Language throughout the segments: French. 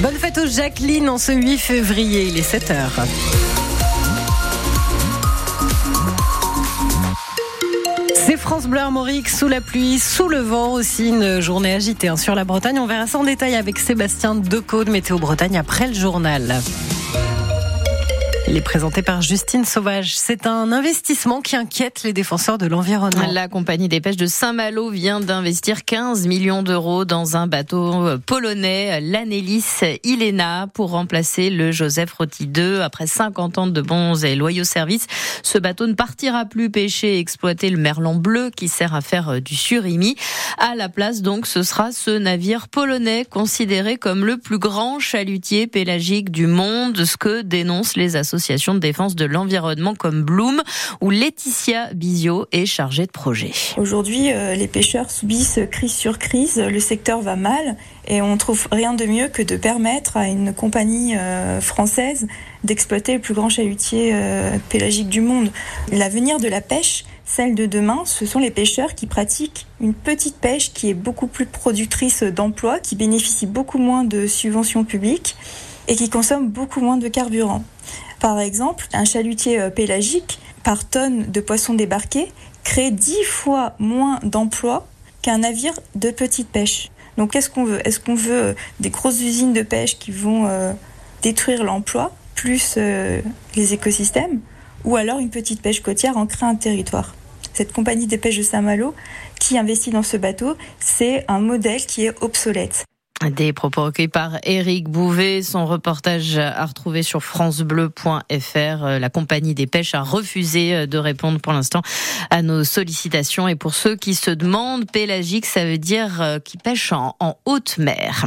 Bonne fête aux Jacqueline en ce 8 février, il est 7h. C'est France Bleu Armorique sous la pluie, sous le vent aussi, une journée agitée hein, sur la Bretagne. On verra ça en détail avec Sébastien Decaux de Météo Bretagne après le journal. Il est présenté par Justine Sauvage. C'est un investissement qui inquiète les défenseurs de l'environnement. La compagnie des pêches de Saint-Malo vient d'investir 15 millions d'euros dans un bateau polonais, l'Anelis Ilena, pour remplacer le Joseph Roti 2. Après 50 ans de bons et loyaux services, ce bateau ne partira plus pêcher et exploiter le merlan bleu qui sert à faire du surimi. À la place, donc, ce sera ce navire polonais considéré comme le plus grand chalutier pélagique du monde, ce que dénoncent les associations de défense de l'environnement comme Bloom, où Laetitia Bizio est chargée de projet. Aujourd'hui, euh, les pêcheurs subissent crise sur crise, le secteur va mal et on trouve rien de mieux que de permettre à une compagnie euh, française d'exploiter le plus grand chalutier euh, pélagique du monde. L'avenir de la pêche, celle de demain, ce sont les pêcheurs qui pratiquent une petite pêche qui est beaucoup plus productrice d'emplois, qui bénéficie beaucoup moins de subventions publiques et qui consomme beaucoup moins de carburant. Par exemple, un chalutier euh, pélagique par tonne de poissons débarqués crée dix fois moins d'emplois qu'un navire de petite pêche. Donc qu'est-ce qu'on veut? Est-ce qu'on veut euh, des grosses usines de pêche qui vont euh, détruire l'emploi plus les écosystèmes ou alors une petite pêche côtière en crée un territoire? Cette compagnie des pêches de Saint-Malo qui investit dans ce bateau, c'est un modèle qui est obsolète. Des propos recueillis par Éric Bouvet. Son reportage à retrouver sur francebleu.fr. La compagnie des pêches a refusé de répondre pour l'instant à nos sollicitations. Et pour ceux qui se demandent, pélagique, ça veut dire euh, qui pêche en, haute mer.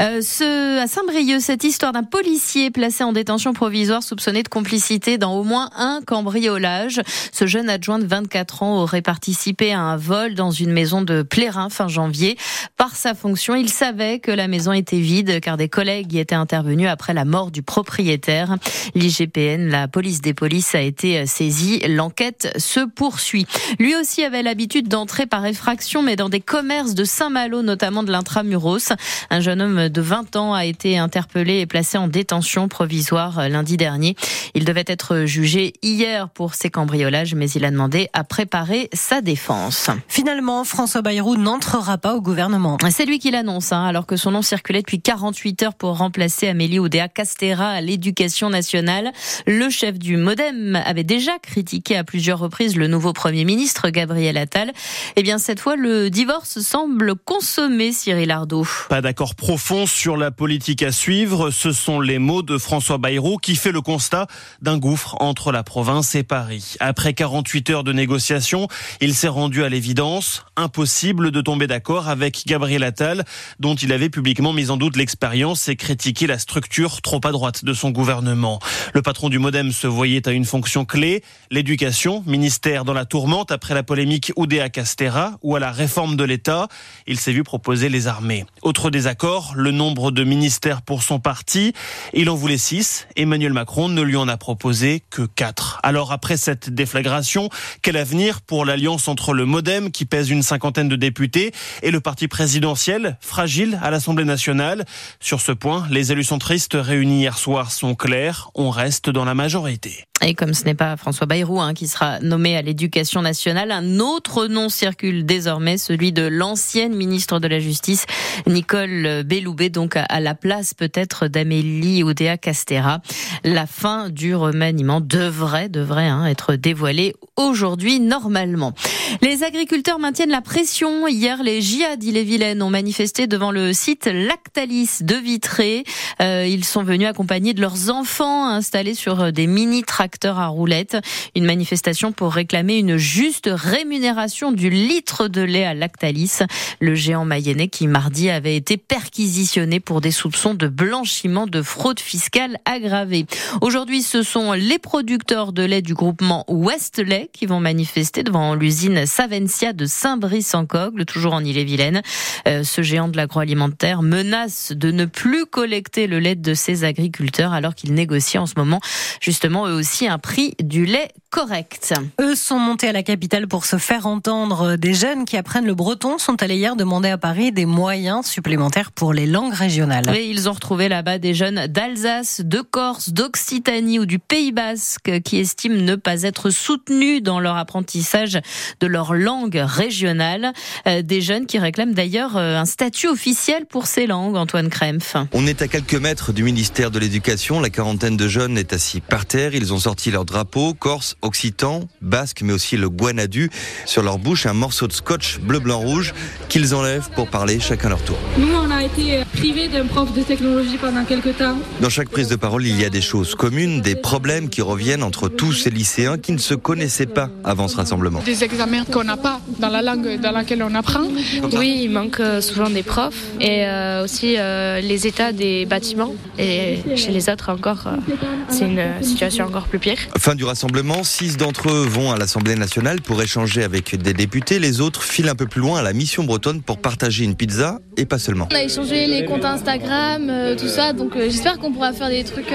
Euh, ce, à Saint-Brieuc, cette histoire d'un policier placé en détention provisoire soupçonné de complicité dans au moins un cambriolage. Ce jeune adjoint de 24 ans aurait participé à un vol dans une maison de Plérin fin janvier. Par sa fonction, il savait que la maison était vide car des collègues y étaient intervenus après la mort du propriétaire. L'IGPN, la police des polices, a été saisie. L'enquête se poursuit. Lui aussi avait l'habitude d'entrer par effraction, mais dans des commerces de Saint-Malo, notamment de l'intramuros. Un jeune homme de 20 ans a été interpellé et placé en détention provisoire lundi dernier. Il devait être jugé hier pour ses cambriolages, mais il a demandé à préparer sa défense. Finalement, François Bayrou n'entrera pas au gouvernement. C'est lui qui l'annonce, hein, alors que son nom circulait depuis 48 heures pour remplacer Amélie Oudéa Castera à l'éducation nationale. Le chef du Modem avait déjà critiqué à plusieurs reprises le nouveau Premier ministre, Gabriel Attal. Eh bien, cette fois, le divorce semble consommer Cyril Ardo. Pas d'accord profond sur la politique à suivre. Ce sont les mots de François Bayrou qui fait le constat d'un gouffre entre la province et Paris. Après 48 heures de négociations, il s'est rendu à l'évidence. Impossible de tomber d'accord avec Gabriel Attal, dont il avait publiquement mis en doute l'expérience et critiqué la structure trop à droite de son gouvernement. Le patron du Modem se voyait à une fonction clé, l'éducation, ministère dans la tourmente après la polémique Oudéa Castera ou à la réforme de l'État. Il s'est vu proposer les armées. Autre désaccord, le nombre de ministères pour son parti. Il en voulait six. Emmanuel Macron ne lui en a proposé que quatre. Alors après cette déflagration, quel avenir pour l'alliance entre le Modem qui pèse une cinquantaine de députés et le parti présidentiel fragile à l'Assemblée nationale. Sur ce point, les élus centristes réunis hier soir sont clairs. On reste dans la majorité. Et comme ce n'est pas François Bayrou hein, qui sera nommé à l'éducation nationale, un autre nom circule désormais, celui de l'ancienne ministre de la Justice, Nicole Belloubet, donc à la place peut-être d'Amélie Oudéa Castera. La fin du remaniement devrait, devrait hein, être dévoilée aujourd'hui normalement. Les agriculteurs maintiennent la pression. Hier, les JA d'Ille-et-Vilaine ont manifesté devant le site Lactalis de Vitré. Euh, ils sont venus accompagnés de leurs enfants installés sur des mini-tracteurs à roulettes. Une manifestation pour réclamer une juste rémunération du litre de lait à Lactalis, le géant mayennais qui mardi avait été perquisitionné pour des soupçons de blanchiment de fraude fiscale aggravée. Aujourd'hui, ce sont les producteurs de lait du groupement Westlait qui vont manifester devant l'usine Savencia de Saint-Brice-en-Cogle, toujours en Ille-et-Vilaine. Euh, ce géant de l'agroalimentaire menace de ne plus collecter le lait de ses agriculteurs alors qu'ils négocient en ce moment justement eux aussi aussi un prix du lait correct. Eux sont montés à la capitale pour se faire entendre. Des jeunes qui apprennent le breton sont allés hier demander à Paris des moyens supplémentaires pour les langues régionales. Et ils ont retrouvé là-bas des jeunes d'Alsace, de Corse, d'Occitanie ou du Pays Basque qui estiment ne pas être soutenus dans leur apprentissage de leur langue régionale. Euh, des jeunes qui réclament d'ailleurs euh, un statut officiel pour ces langues, Antoine Krempf. On est à quelques mètres du ministère de l'Éducation. La quarantaine de jeunes est assis par terre. Ils ont sorti leur drapeau, corse, occitan, basque, mais aussi le guanadu. Sur leur bouche, un morceau de scotch bleu, blanc, rouge qu'ils enlèvent pour parler chacun leur tour. Nous, on a été privés d'un prof de technologie pendant quelques temps. Dans chaque prise de parole, il y a des choses communes, des problèmes qui reviennent entre tous ces lycéens qui ne se connaissaient pas avant ce rassemblement. Des examens qu'on n'a pas dans la langue dans laquelle on apprend. Oui, il manque euh, souvent des profs et euh, aussi euh, les états des bâtiments. Et chez les autres encore, c'est une situation encore plus pire. Fin du rassemblement, six d'entre eux vont à l'Assemblée nationale pour échanger avec des députés. Les autres filent un peu plus loin à la mission bretonne pour partager une pizza et pas seulement. On a échangé les comptes Instagram, tout ça, donc j'espère qu'on pourra faire des trucs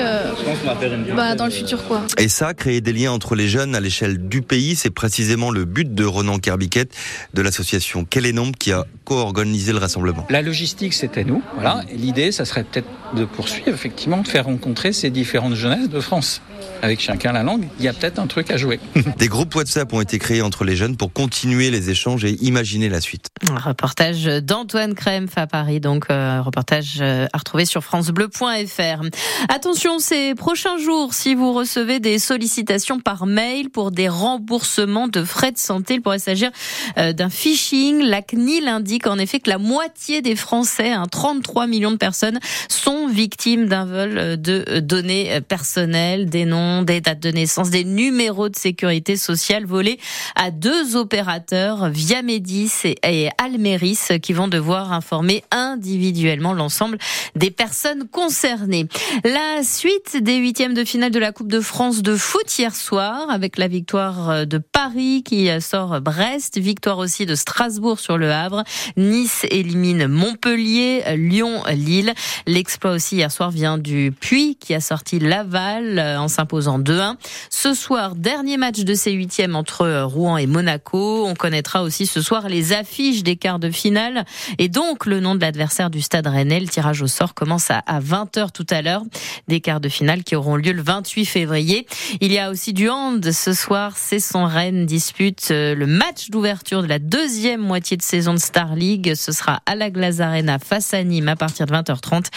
bah, dans le futur. quoi. Et ça, créer des liens entre les jeunes à l'échelle du pays, c'est précisément le but de Renan Kerbiquet de l'association Quel est nombre qui a co-organisé le rassemblement. La logistique, c'était nous. Voilà. L'idée, ça serait peut-être de poursuivre, effectivement, de faire rencontrer ces différentes jeunesses de France avec chacun la langue, il y a peut-être un truc à jouer. Des groupes WhatsApp ont été créés entre les jeunes pour continuer les échanges et imaginer la suite. Un reportage d'Antoine Krempf à Paris, donc euh, reportage euh, à retrouver sur francebleu.fr. Attention, ces prochains jours, si vous recevez des sollicitations par mail pour des remboursements de frais de santé, il pourrait s'agir euh, d'un phishing. La CNIL indique en effet que la moitié des Français, 33 hein, millions de personnes, sont victimes d'un vol de données personnelles, des noms des dates de naissance, des numéros de sécurité sociale volés à deux opérateurs, Viamedis et Almeris, qui vont devoir informer individuellement l'ensemble des personnes concernées. La suite des huitièmes de finale de la Coupe de France de foot hier soir, avec la victoire de Paris qui sort Brest, victoire aussi de Strasbourg sur le Havre, Nice élimine Montpellier, Lyon, Lille. L'exploit aussi hier soir vient du Puy qui a sorti Laval en s'imposant 2-1. Ce soir, dernier match de ces huitièmes entre euh, Rouen et Monaco. On connaîtra aussi ce soir les affiches des quarts de finale et donc le nom de l'adversaire du Stade Rennais. Le tirage au sort commence à 20h tout à l'heure. Des quarts de finale qui auront lieu le 28 février. Il y a aussi du hand ce soir. C'est son Rennes dispute euh, le match d'ouverture de la deuxième moitié de saison de Star League. Ce sera à la Glace Arena face à Nîmes à partir de 20h30.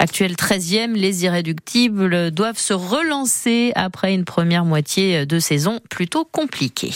Actuel 13e, les irréductibles doivent se relancer après une première moitié de saison plutôt compliquée.